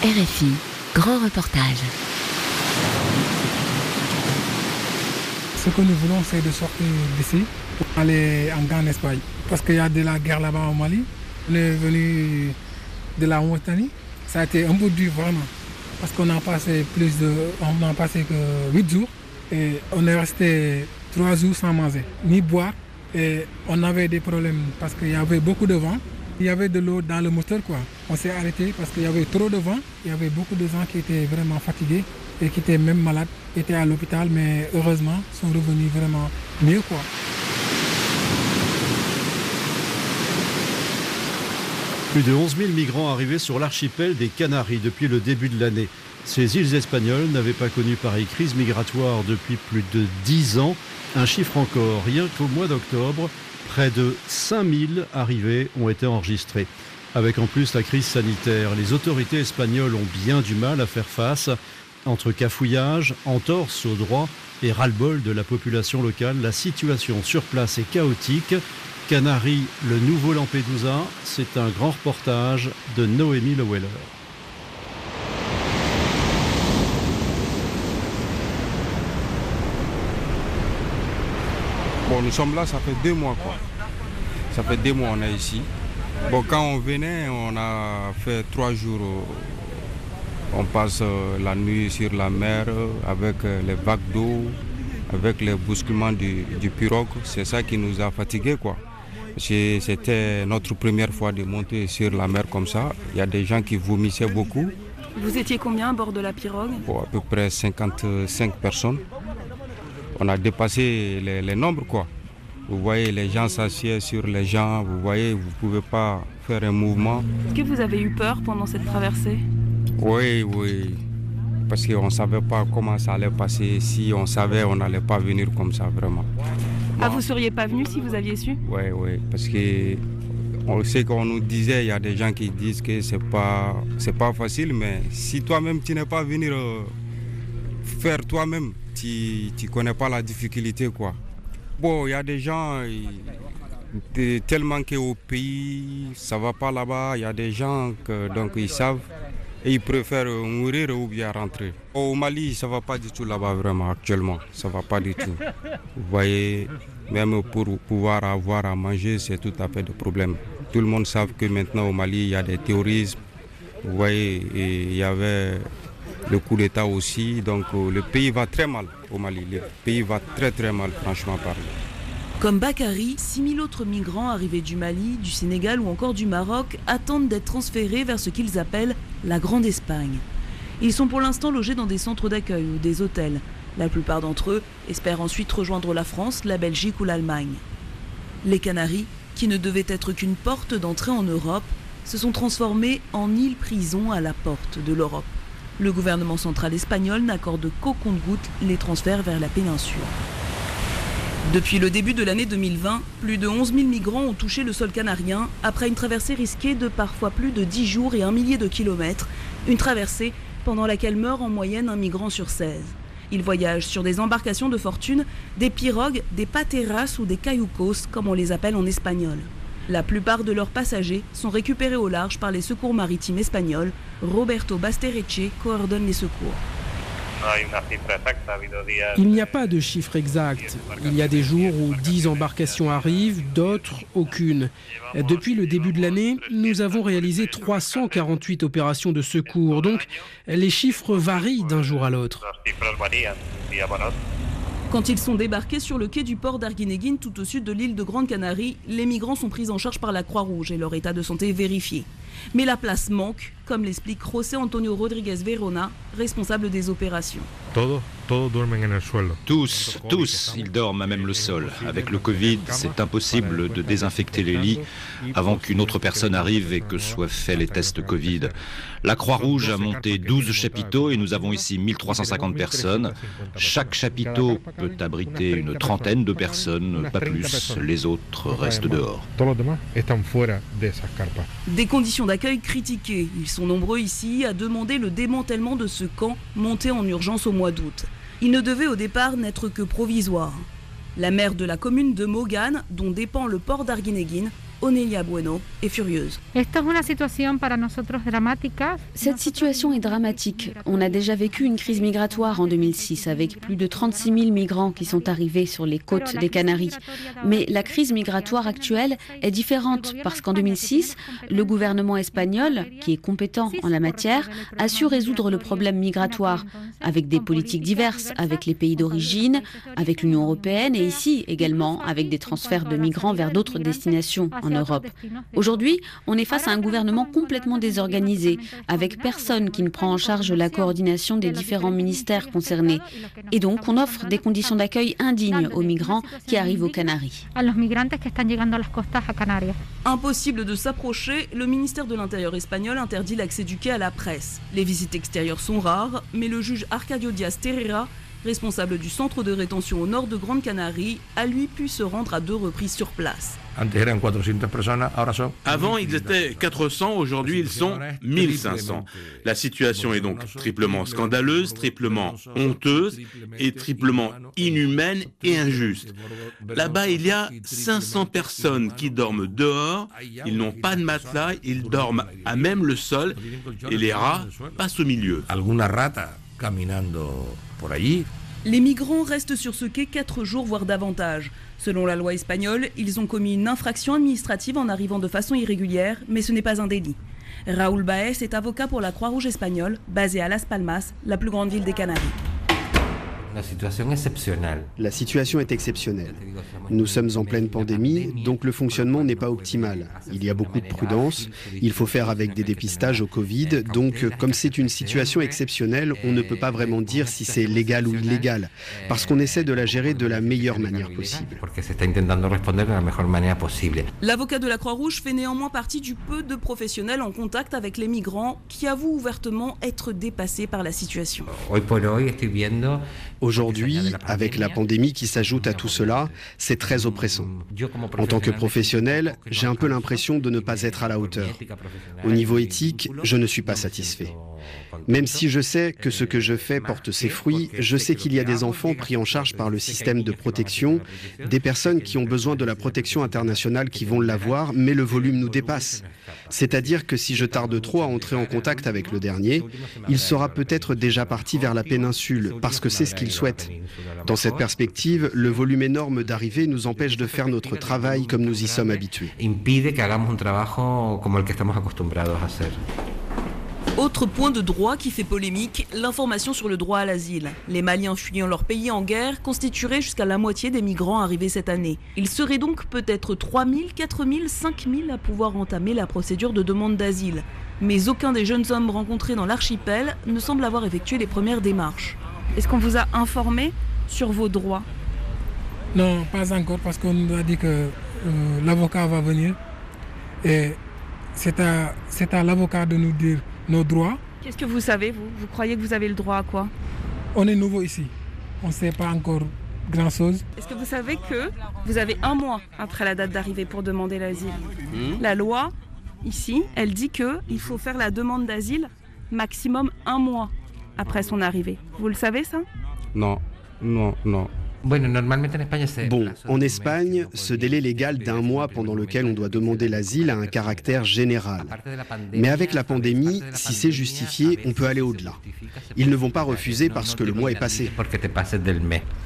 RFI, grand reportage. Ce que nous voulons, c'est de sortir d'ici pour aller en grande Espagne. Parce qu'il y a de la guerre là-bas au Mali. On est venu de la Mauritanie. Ça a été un peu dur vraiment. Parce qu'on a passé plus de. On n'a passé que 8 jours. Et on est resté 3 jours sans manger, ni boire. Et on avait des problèmes parce qu'il y avait beaucoup de vent. Il y avait de l'eau dans le moteur. Quoi. On s'est arrêté parce qu'il y avait trop de vent. Il y avait beaucoup de gens qui étaient vraiment fatigués et qui étaient même malades, étaient à l'hôpital, mais heureusement, sont revenus vraiment mieux. Quoi. Plus de 11 000 migrants arrivés sur l'archipel des Canaries depuis le début de l'année. Ces îles espagnoles n'avaient pas connu pareille crise migratoire depuis plus de 10 ans. Un chiffre encore, rien qu'au mois d'octobre, près de 5000 arrivées ont été enregistrées. Avec en plus la crise sanitaire, les autorités espagnoles ont bien du mal à faire face. Entre cafouillage, entorse au droit et ras-le-bol de la population locale, la situation sur place est chaotique. Canaries, le nouveau Lampedusa, c'est un grand reportage de Noémie Leweller. Bon, nous sommes là, ça fait deux mois quoi. Ça fait deux mois on est ici. Bon, quand on venait, on a fait trois jours. On passe la nuit sur la mer avec les vagues d'eau, avec les bousculements du, du pirogue. C'est ça qui nous a fatigués quoi. C'était notre première fois de monter sur la mer comme ça. Il y a des gens qui vomissaient beaucoup. Vous étiez combien à bord de la pirogue? Bon, À peu près 55 personnes. On a dépassé les, les nombres quoi. Vous voyez, les gens s'assiedent sur les gens, vous voyez, vous ne pouvez pas faire un mouvement. Est-ce que vous avez eu peur pendant cette traversée? Oui, oui. Parce qu'on ne savait pas comment ça allait passer. Si on savait, on n'allait pas venir comme ça, vraiment. Ah, vous seriez pas venu si vous aviez su? Oui, oui. Parce que on sait qu'on nous disait, il y a des gens qui disent que c'est pas, c'est pas facile, mais si toi-même tu n'es pas venu euh, faire toi-même, tu ne connais pas la difficulté, quoi. Bon, il y a des gens, tellement qu'au pays, ça va pas là-bas, il y a des gens que donc ils savent et ils préfèrent mourir ou bien rentrer. Au Mali, ça va pas du tout là-bas vraiment actuellement, ça va pas du tout. Vous voyez, même pour pouvoir avoir à manger, c'est tout à fait de problème. Tout le monde sait que maintenant au Mali, il y a des terrorismes. Vous voyez, il y avait le coup d'État aussi. Donc le pays va très mal au Mali. Le pays va très très mal, franchement parlé. Comme Bakary, 6000 autres migrants arrivés du Mali, du Sénégal ou encore du Maroc attendent d'être transférés vers ce qu'ils appellent la Grande Espagne. Ils sont pour l'instant logés dans des centres d'accueil ou des hôtels. La plupart d'entre eux espèrent ensuite rejoindre la France, la Belgique ou l'Allemagne. Les Canaries, qui ne devaient être qu'une porte d'entrée en Europe, se sont transformés en île-prison à la porte de l'Europe. Le gouvernement central espagnol n'accorde qu'au compte-gouttes les transferts vers la péninsule. Depuis le début de l'année 2020, plus de 11 000 migrants ont touché le sol canarien après une traversée risquée de parfois plus de 10 jours et un millier de kilomètres. Une traversée pendant laquelle meurt en moyenne un migrant sur 16. Ils voyagent sur des embarcations de fortune, des pirogues, des pateras ou des cayucos, comme on les appelle en espagnol. La plupart de leurs passagers sont récupérés au large par les secours maritimes espagnols. Roberto Bastereche coordonne les secours. Il n'y a pas de chiffre exact. Il y a des jours où 10 embarcations arrivent, d'autres aucune. Depuis le début de l'année, nous avons réalisé 348 opérations de secours, donc les chiffres varient d'un jour à l'autre. Quand ils sont débarqués sur le quai du port d'Arguineguin, tout au sud de l'île de Grande Canarie, les migrants sont pris en charge par la Croix-Rouge et leur état de santé vérifié. Mais la place manque, comme l'explique José Antonio Rodriguez Verona, responsable des opérations. Tous, tous, ils dorment à même le sol. Avec le Covid, c'est impossible de désinfecter les lits avant qu'une autre personne arrive et que soient faits les tests Covid. La Croix-Rouge a monté 12 chapiteaux et nous avons ici 1350 personnes. Chaque chapiteau peut abriter une trentaine de personnes, pas plus. Les autres restent dehors. Des conditions d'accueil critiquées. Ils sont nombreux ici à demander le démantèlement de ce camp monté en urgence au mois d'août. Il ne devait au départ n'être que provisoire. La maire de la commune de Mogane, dont dépend le port d'Arguineguin, Onelia Bueno est furieuse. Cette situation est dramatique. On a déjà vécu une crise migratoire en 2006 avec plus de 36 000 migrants qui sont arrivés sur les côtes des Canaries. Mais la crise migratoire actuelle est différente parce qu'en 2006, le gouvernement espagnol, qui est compétent en la matière, a su résoudre le problème migratoire avec des politiques diverses, avec les pays d'origine, avec l'Union européenne et ici également avec des transferts de migrants vers d'autres destinations en Europe. Aujourd'hui, on est face à un gouvernement complètement désorganisé, avec personne qui ne prend en charge la coordination des différents ministères concernés. Et donc, on offre des conditions d'accueil indignes aux migrants qui arrivent aux Canaries. Impossible de s'approcher, le ministère de l'Intérieur espagnol interdit l'accès du quai à la presse. Les visites extérieures sont rares, mais le juge Arcadio Diaz Terrera responsable du centre de rétention au nord de Grande Canarie, a lui pu se rendre à deux reprises sur place. Avant, ils étaient 400, aujourd'hui, ils sont 1500. La situation est donc triplement scandaleuse, triplement honteuse et triplement inhumaine et injuste. Là-bas, il y a 500 personnes qui dorment dehors, ils n'ont pas de matelas, ils dorment à même le sol et les rats passent au milieu. Les migrants restent sur ce quai 4 jours, voire davantage. Selon la loi espagnole, ils ont commis une infraction administrative en arrivant de façon irrégulière, mais ce n'est pas un délit. Raoul Baez est avocat pour la Croix-Rouge espagnole, basée à Las Palmas, la plus grande ville des Canaries. La situation exceptionnelle. La situation est exceptionnelle. Nous sommes en pleine pandémie, donc le fonctionnement n'est pas optimal. Il y a beaucoup de prudence, il faut faire avec des dépistages au Covid, donc comme c'est une situation exceptionnelle, on ne peut pas vraiment dire si c'est légal ou illégal, parce qu'on essaie de la gérer de la meilleure manière possible. L'avocat de la Croix-Rouge fait néanmoins partie du peu de professionnels en contact avec les migrants qui avouent ouvertement être dépassés par la situation. Aujourd'hui, avec la pandémie qui s'ajoute à tout cela, c'est très oppressant. En tant que professionnel, j'ai un peu l'impression de ne pas être à la hauteur. Au niveau éthique, je ne suis pas satisfait. Même si je sais que ce que je fais porte ses fruits, je sais qu'il y a des enfants pris en charge par le système de protection, des personnes qui ont besoin de la protection internationale qui vont l'avoir, mais le volume nous dépasse. C'est-à-dire que si je tarde trop à entrer en contact avec le dernier, il sera peut-être déjà parti vers la péninsule, parce que c'est ce qu'il souhaite. Dans cette perspective, le volume énorme d'arrivées nous empêche de faire notre travail comme nous y sommes habitués. Autre point de droit qui fait polémique, l'information sur le droit à l'asile. Les Maliens fuyant leur pays en guerre constitueraient jusqu'à la moitié des migrants arrivés cette année. Il serait donc peut-être 3 000, 4 000, 5 000 à pouvoir entamer la procédure de demande d'asile. Mais aucun des jeunes hommes rencontrés dans l'archipel ne semble avoir effectué les premières démarches. Est-ce qu'on vous a informé sur vos droits? Non, pas encore, parce qu'on nous a dit que euh, l'avocat va venir. Et c'est à, à l'avocat de nous dire nos droits. Qu'est-ce que vous savez, vous? Vous croyez que vous avez le droit à quoi? On est nouveau ici. On ne sait pas encore grand-chose. Est-ce que vous savez que vous avez un mois après la date d'arrivée pour demander l'asile? Hmm? La loi, ici, elle dit qu'il faut faire la demande d'asile maximum un mois après son arrivée. Vous le savez ça? Non, non, non. Bon, en Espagne, ce délai légal d'un mois pendant lequel on doit demander l'asile a un caractère général. Mais avec la pandémie, si c'est justifié, on peut aller au-delà. Ils ne vont pas refuser parce que le mois est passé.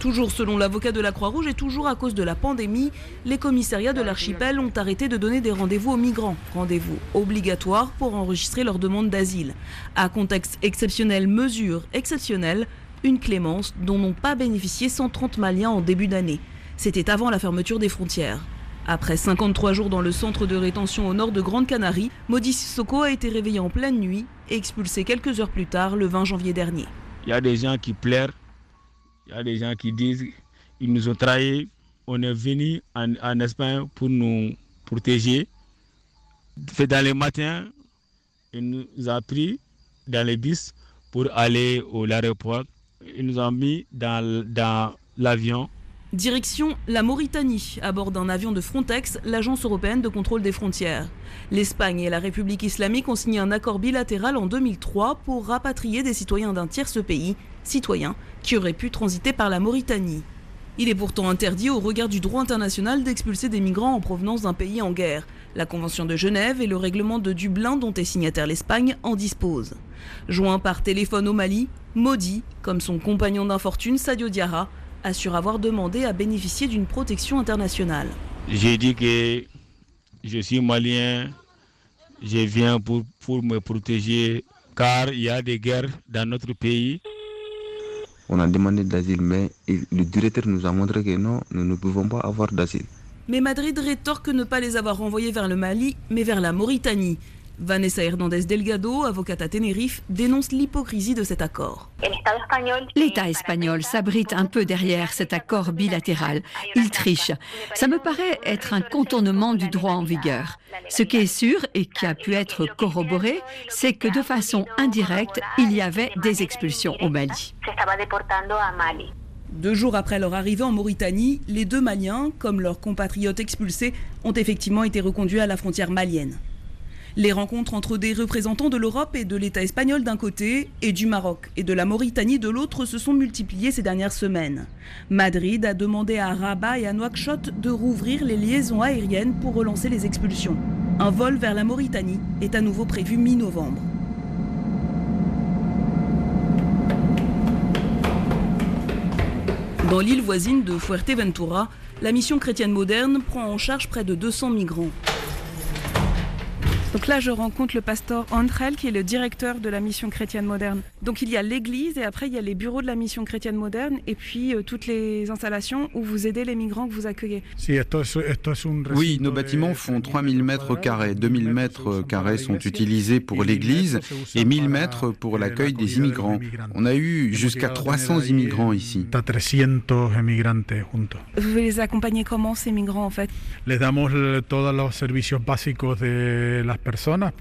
Toujours selon l'avocat de la Croix-Rouge et toujours à cause de la pandémie, les commissariats de l'archipel ont arrêté de donner des rendez-vous aux migrants. Rendez-vous obligatoires pour enregistrer leur demande d'asile. À contexte exceptionnel, mesure exceptionnelle, une clémence dont n'ont pas bénéficié 130 Maliens en début d'année. C'était avant la fermeture des frontières. Après 53 jours dans le centre de rétention au nord de Grande Canarie, Modi Sissoko a été réveillé en pleine nuit et expulsé quelques heures plus tard, le 20 janvier dernier. Il y a des gens qui pleurent, il y a des gens qui disent ils nous ont trahis, on est venu en, Espagne pour nous protéger. Fait dans les matins, il nous a pris dans les bus pour aller au l'aéroport ils nous ont mis dans, dans l'avion. Direction la Mauritanie, à bord d'un avion de Frontex, l'agence européenne de contrôle des frontières. L'Espagne et la République islamique ont signé un accord bilatéral en 2003 pour rapatrier des citoyens d'un tierce pays, citoyens qui auraient pu transiter par la Mauritanie. Il est pourtant interdit au regard du droit international d'expulser des migrants en provenance d'un pays en guerre. La Convention de Genève et le règlement de Dublin dont est signataire l'Espagne en disposent. Joint par téléphone au Mali, Modi, comme son compagnon d'infortune Sadio Diarra, assure avoir demandé à bénéficier d'une protection internationale. J'ai dit que je suis malien, je viens pour, pour me protéger car il y a des guerres dans notre pays. On a demandé d'asile, mais le directeur nous a montré que non, nous ne pouvons pas avoir d'asile. Mais Madrid rétorque ne pas les avoir renvoyés vers le Mali, mais vers la Mauritanie. Vanessa Hernandez Delgado, avocate à Tenerife, dénonce l'hypocrisie de cet accord. L'État espagnol s'abrite un peu derrière cet accord bilatéral. Il triche. Ça me paraît être un contournement du droit en vigueur. Ce qui est sûr et qui a pu être corroboré, c'est que de façon indirecte, il y avait des expulsions au Mali. Deux jours après leur arrivée en Mauritanie, les deux Maliens, comme leurs compatriotes expulsés, ont effectivement été reconduits à la frontière malienne. Les rencontres entre des représentants de l'Europe et de l'État espagnol d'un côté et du Maroc et de la Mauritanie de l'autre se sont multipliées ces dernières semaines. Madrid a demandé à Rabat et à Nouakchott de rouvrir les liaisons aériennes pour relancer les expulsions. Un vol vers la Mauritanie est à nouveau prévu mi-novembre. Dans l'île voisine de Fuerteventura, la mission chrétienne moderne prend en charge près de 200 migrants. Donc là, je rencontre le pasteur Andrel, qui est le directeur de la mission chrétienne moderne. Donc il y a l'église et après il y a les bureaux de la mission chrétienne moderne et puis euh, toutes les installations où vous aidez les migrants que vous accueillez. Oui, nos bâtiments font 3000 mètres carrés. 2000 mètres carrés sont utilisés pour l'église et 1000 mètres pour l'accueil des immigrants. On a eu jusqu'à 300 immigrants ici. Vous les accompagnez comment ces migrants en fait?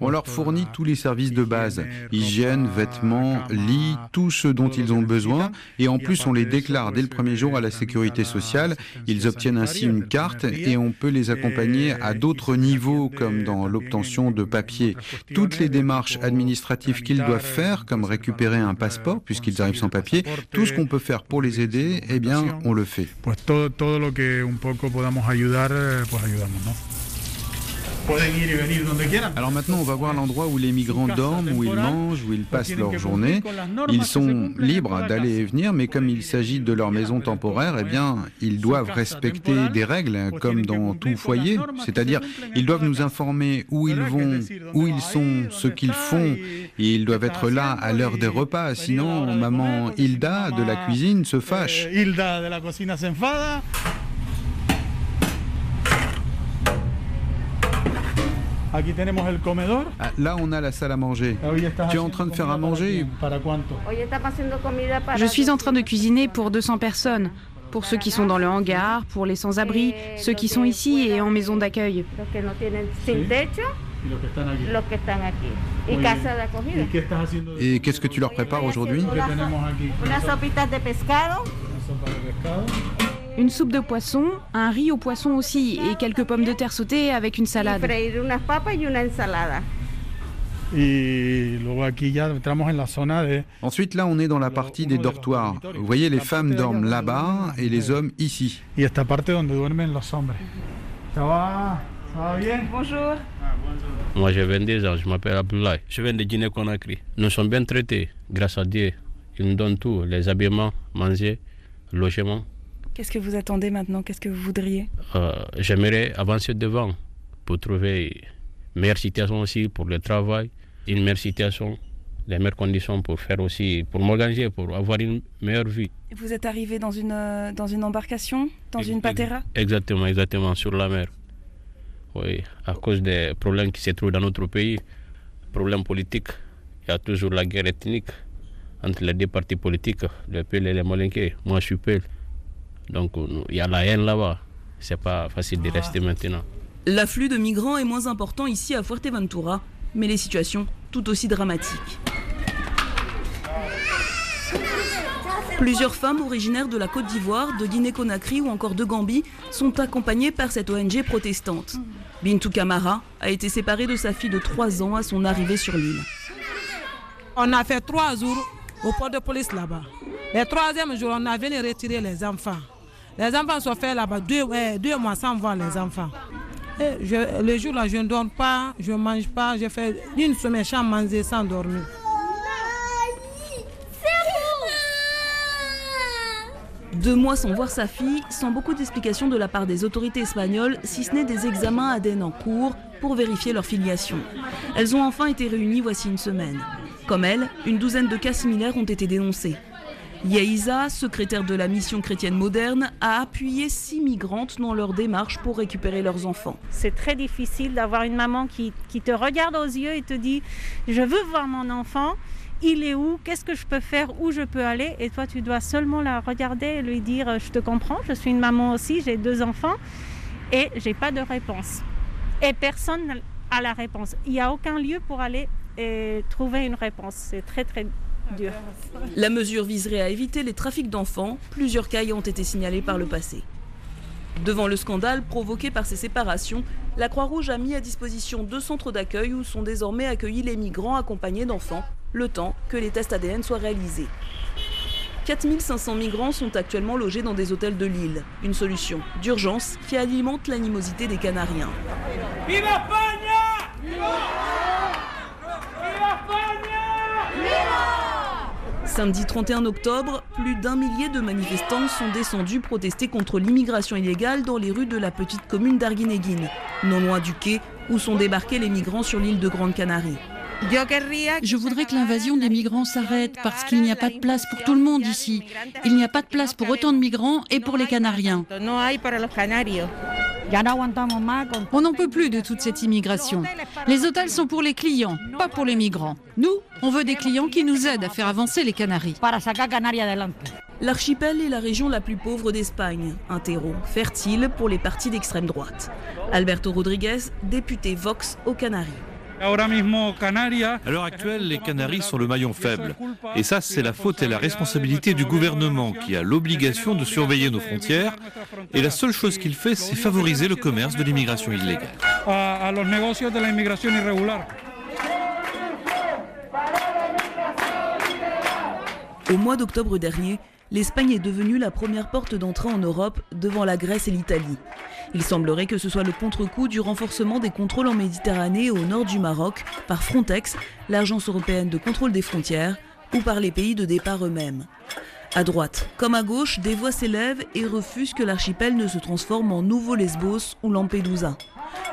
On leur fournit tous les services de base, hygiène, vêtements, lits, tout ce dont ils ont besoin. Et en plus, on les déclare dès le premier jour à la sécurité sociale. Ils obtiennent ainsi une carte et on peut les accompagner à d'autres niveaux, comme dans l'obtention de papiers. Toutes les démarches administratives qu'ils doivent faire, comme récupérer un passeport, puisqu'ils arrivent sans papier, tout ce qu'on peut faire pour les aider, eh bien, on le fait. Alors maintenant, on va voir l'endroit où les migrants dorment, où ils mangent, où ils passent leur journée. Ils sont libres d'aller et venir, mais comme il s'agit de leur maison temporaire, eh bien, ils doivent respecter des règles, comme dans tout foyer. C'est-à-dire, ils doivent nous informer où ils vont, où ils sont, ce qu'ils font, et ils doivent être là à l'heure des repas. Sinon, maman Hilda de la cuisine se fâche. Hilda de la cuisine s'enfada. Ah, là, on a la salle à manger. Tu es en train de faire à manger Je suis en train de cuisiner pour 200 personnes. Pour ceux qui sont dans le hangar, pour les sans-abri, ceux qui sont ici et en maison d'accueil. Et qu'est-ce que tu leur prépares aujourd'hui? Une soupe de poisson, un riz au poisson aussi et quelques pommes de terre sautées avec une salade. Ensuite, là, on est dans la partie des dortoirs. Vous voyez, les femmes dorment là-bas et les hommes ici. Ça va? Ça bien? Bonjour. Moi, j'ai 22 ans, je m'appelle Abdoulaye. Je viens de Guinée-Conakry. Nous sommes bien traités, grâce à Dieu. Il nous donne tout les habillements, manger, logement. Qu'est-ce que vous attendez maintenant? Qu'est-ce que vous voudriez? Euh, J'aimerais avancer devant pour trouver une meilleure situation aussi pour le travail, une meilleure situation, les meilleures conditions pour faire aussi, pour m'organiser, pour avoir une meilleure vie. Vous êtes arrivé dans une, euh, dans une embarcation, dans une patera? Exactement, exactement, sur la mer. Oui, à cause des problèmes qui se trouvent dans notre pays, problèmes politiques, il y a toujours la guerre ethnique entre les deux partis politiques, le PL et les Molenke. Moi, je suis PL. Donc il y a la haine là-bas. C'est pas facile de rester maintenant. L'afflux de migrants est moins important ici à Fuerteventura, mais les situations tout aussi dramatiques. Plusieurs femmes originaires de la Côte d'Ivoire, de Guinée-Conakry ou encore de Gambie sont accompagnées par cette ONG protestante. Bintou Kamara a été séparée de sa fille de 3 ans à son arrivée sur l'île. On a fait trois jours au port de police là-bas. Le troisième jour, on a venu retirer les enfants. Les enfants sont faits là-bas deux, deux mois sans voir les enfants. Et je, le jour-là, je ne dors pas, je ne mange pas. J'ai fait une semaine sans manger, sans dormir. Deux mois sans voir sa fille, sans beaucoup d'explications de la part des autorités espagnoles, si ce n'est des examens ADN en cours pour vérifier leur filiation. Elles ont enfin été réunies voici une semaine. Comme elle, une douzaine de cas similaires ont été dénoncés. Yaïza, secrétaire de la mission chrétienne moderne, a appuyé six migrantes dans leur démarche pour récupérer leurs enfants. C'est très difficile d'avoir une maman qui, qui te regarde aux yeux et te dit Je veux voir mon enfant il est où, qu'est-ce que je peux faire, où je peux aller. Et toi, tu dois seulement la regarder et lui dire, je te comprends, je suis une maman aussi, j'ai deux enfants et j'ai pas de réponse. Et personne n'a la réponse. Il n'y a aucun lieu pour aller et trouver une réponse. C'est très très dur. La mesure viserait à éviter les trafics d'enfants. Plusieurs cas y ont été signalés par le passé. Devant le scandale provoqué par ces séparations, la Croix-Rouge a mis à disposition deux centres d'accueil où sont désormais accueillis les migrants accompagnés d'enfants le temps que les tests ADN soient réalisés. 4500 migrants sont actuellement logés dans des hôtels de l'île, une solution d'urgence qui alimente l'animosité des Canariens. Viva Samedi 31 octobre, plus d'un millier de manifestants sont descendus protester contre l'immigration illégale dans les rues de la petite commune d'Arguinéguine, non loin du quai où sont débarqués les migrants sur l'île de Grande Canarie. Je voudrais que l'invasion des migrants s'arrête parce qu'il n'y a pas de place pour tout le monde ici. Il n'y a pas de place pour autant de migrants et pour les Canariens. On n'en peut plus de toute cette immigration. Les hôtels sont pour les clients, pas pour les migrants. Nous, on veut des clients qui nous aident à faire avancer les Canaries. L'archipel est la région la plus pauvre d'Espagne, un terreau fertile pour les partis d'extrême droite. Alberto Rodriguez, député Vox aux Canaries. À l'heure actuelle, les Canaries sont le maillon faible. Et ça, c'est la faute et la responsabilité du gouvernement qui a l'obligation de surveiller nos frontières. Et la seule chose qu'il fait, c'est favoriser le commerce de l'immigration illégale. Au mois d'octobre dernier, l'Espagne est devenue la première porte d'entrée en Europe devant la Grèce et l'Italie. Il semblerait que ce soit le contre-coup du renforcement des contrôles en Méditerranée et au nord du Maroc par Frontex, l'agence européenne de contrôle des frontières, ou par les pays de départ eux-mêmes. À droite, comme à gauche, des voix s'élèvent et refusent que l'archipel ne se transforme en nouveau Lesbos ou Lampedusa.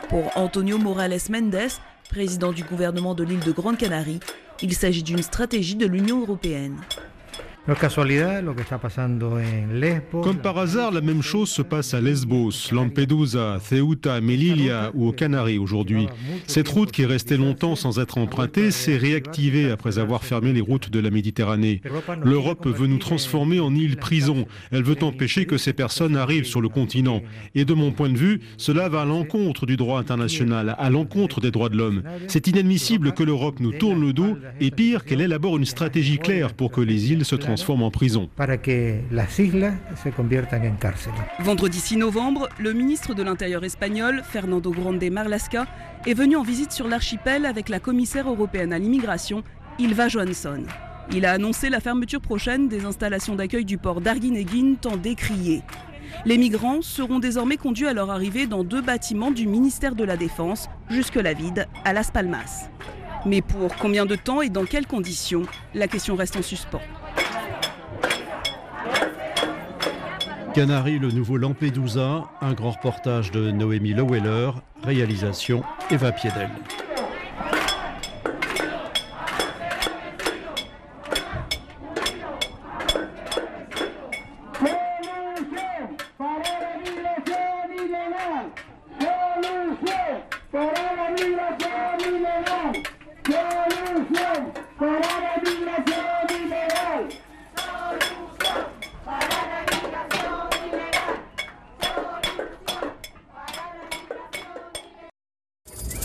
Pour Antonio Morales Mendes, président du gouvernement de l'île de Grande Canarie, il s'agit d'une stratégie de l'Union européenne. Comme par hasard, la même chose se passe à Lesbos, Lampedusa, Ceuta, Melilla ou aux Canaries aujourd'hui. Cette route qui restait longtemps sans être empruntée s'est réactivée après avoir fermé les routes de la Méditerranée. L'Europe veut nous transformer en île prison. Elle veut empêcher que ces personnes arrivent sur le continent. Et de mon point de vue, cela va à l'encontre du droit international, à l'encontre des droits de l'homme. C'est inadmissible que l'Europe nous tourne le dos et pire qu'elle élabore une stratégie claire pour que les îles se transforment transforme en prison. Vendredi 6 novembre, le ministre de l'Intérieur espagnol, Fernando Grande Marlasca, est venu en visite sur l'archipel avec la commissaire européenne à l'immigration, Ilva Johansson. Il a annoncé la fermeture prochaine des installations d'accueil du port d'Arguinéguin tant décriées. Les migrants seront désormais conduits à leur arrivée dans deux bâtiments du ministère de la Défense, jusque-là vide, à Las Palmas. Mais pour combien de temps et dans quelles conditions? La question reste en suspens. Canary, le nouveau Lampedusa, un grand reportage de Noémie Loweller, réalisation Eva Piedel.